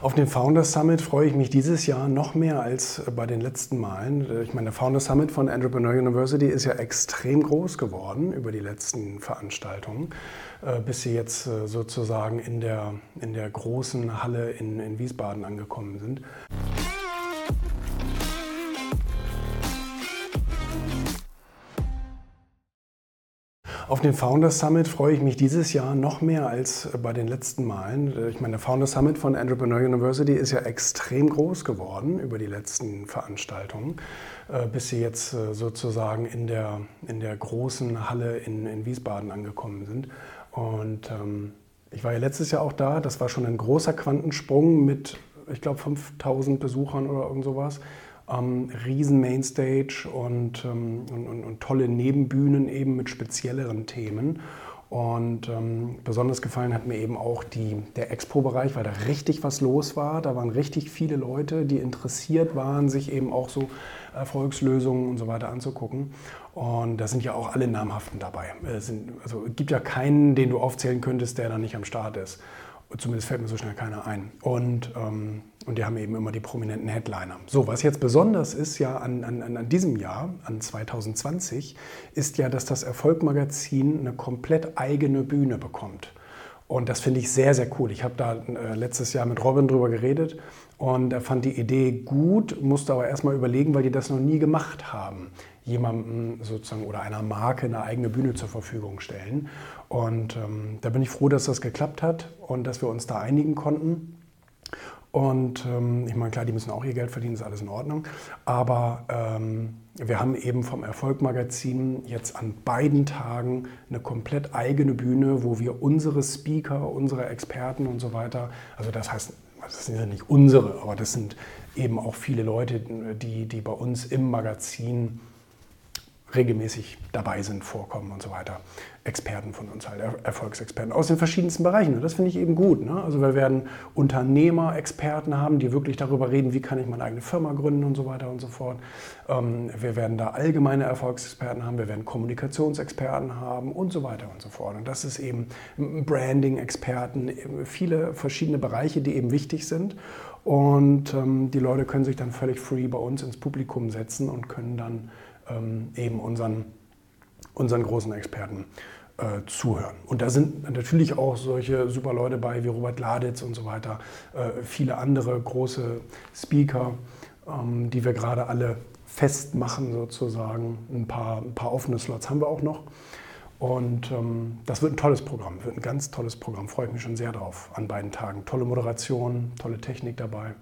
Auf den Founders Summit freue ich mich dieses Jahr noch mehr als bei den letzten Malen. Ich meine, der Founders Summit von Entrepreneur University ist ja extrem groß geworden über die letzten Veranstaltungen, äh, bis sie jetzt äh, sozusagen in der, in der großen Halle in, in Wiesbaden angekommen sind. Auf den Founders Summit freue ich mich dieses Jahr noch mehr als bei den letzten Malen. Ich meine, der Founders Summit von Entrepreneur University ist ja extrem groß geworden über die letzten Veranstaltungen, äh, bis sie jetzt äh, sozusagen in der, in der großen Halle in, in Wiesbaden angekommen sind. Und ähm, ich war ja letztes Jahr auch da. Das war schon ein großer Quantensprung mit, ich glaube, 5000 Besuchern oder irgend sowas ähm, riesen Mainstage und, ähm, und, und, tolle Nebenbühnen eben mit spezielleren Themen. Und ähm, besonders gefallen hat mir eben auch die, der Expo-Bereich, weil da richtig was los war. Da waren richtig viele Leute, die interessiert waren, sich eben auch so Erfolgslösungen und so weiter anzugucken. Und da sind ja auch alle namhaften dabei. Es sind, also es gibt ja keinen, den du aufzählen könntest, der da nicht am Start ist. Zumindest fällt mir so schnell keiner ein. Und, ähm, und die haben eben immer die prominenten Headliner. So, was jetzt besonders ist ja an, an, an diesem Jahr, an 2020, ist ja, dass das Erfolgmagazin eine komplett eigene Bühne bekommt. Und das finde ich sehr, sehr cool. Ich habe da äh, letztes Jahr mit Robin drüber geredet und er fand die Idee gut, musste aber erstmal überlegen, weil die das noch nie gemacht haben jemandem sozusagen oder einer Marke eine eigene Bühne zur Verfügung stellen. Und ähm, da bin ich froh, dass das geklappt hat und dass wir uns da einigen konnten. Und ähm, ich meine, klar, die müssen auch ihr Geld verdienen, ist alles in Ordnung. Aber ähm, wir haben eben vom Erfolg-Magazin jetzt an beiden Tagen eine komplett eigene Bühne, wo wir unsere Speaker, unsere Experten und so weiter, also das heißt, das sind ja nicht unsere, aber das sind eben auch viele Leute, die, die bei uns im Magazin regelmäßig dabei sind, vorkommen und so weiter. Experten von uns halt, Erfolgsexperten aus den verschiedensten Bereichen. Und das finde ich eben gut. Ne? Also wir werden Unternehmer-Experten haben, die wirklich darüber reden, wie kann ich meine eigene Firma gründen und so weiter und so fort. Ähm, wir werden da allgemeine Erfolgsexperten haben, wir werden Kommunikationsexperten haben und so weiter und so fort. Und das ist eben Branding-Experten, viele verschiedene Bereiche, die eben wichtig sind. Und ähm, die Leute können sich dann völlig free bei uns ins Publikum setzen und können dann ähm, eben unseren, unseren großen Experten äh, zuhören. Und da sind natürlich auch solche super Leute bei wie Robert Laditz und so weiter, äh, viele andere große Speaker, ähm, die wir gerade alle festmachen sozusagen. Ein paar, ein paar offene Slots haben wir auch noch. Und ähm, das wird ein tolles Programm, wird ein ganz tolles Programm. Freue ich mich schon sehr drauf an beiden Tagen. Tolle Moderation, tolle Technik dabei.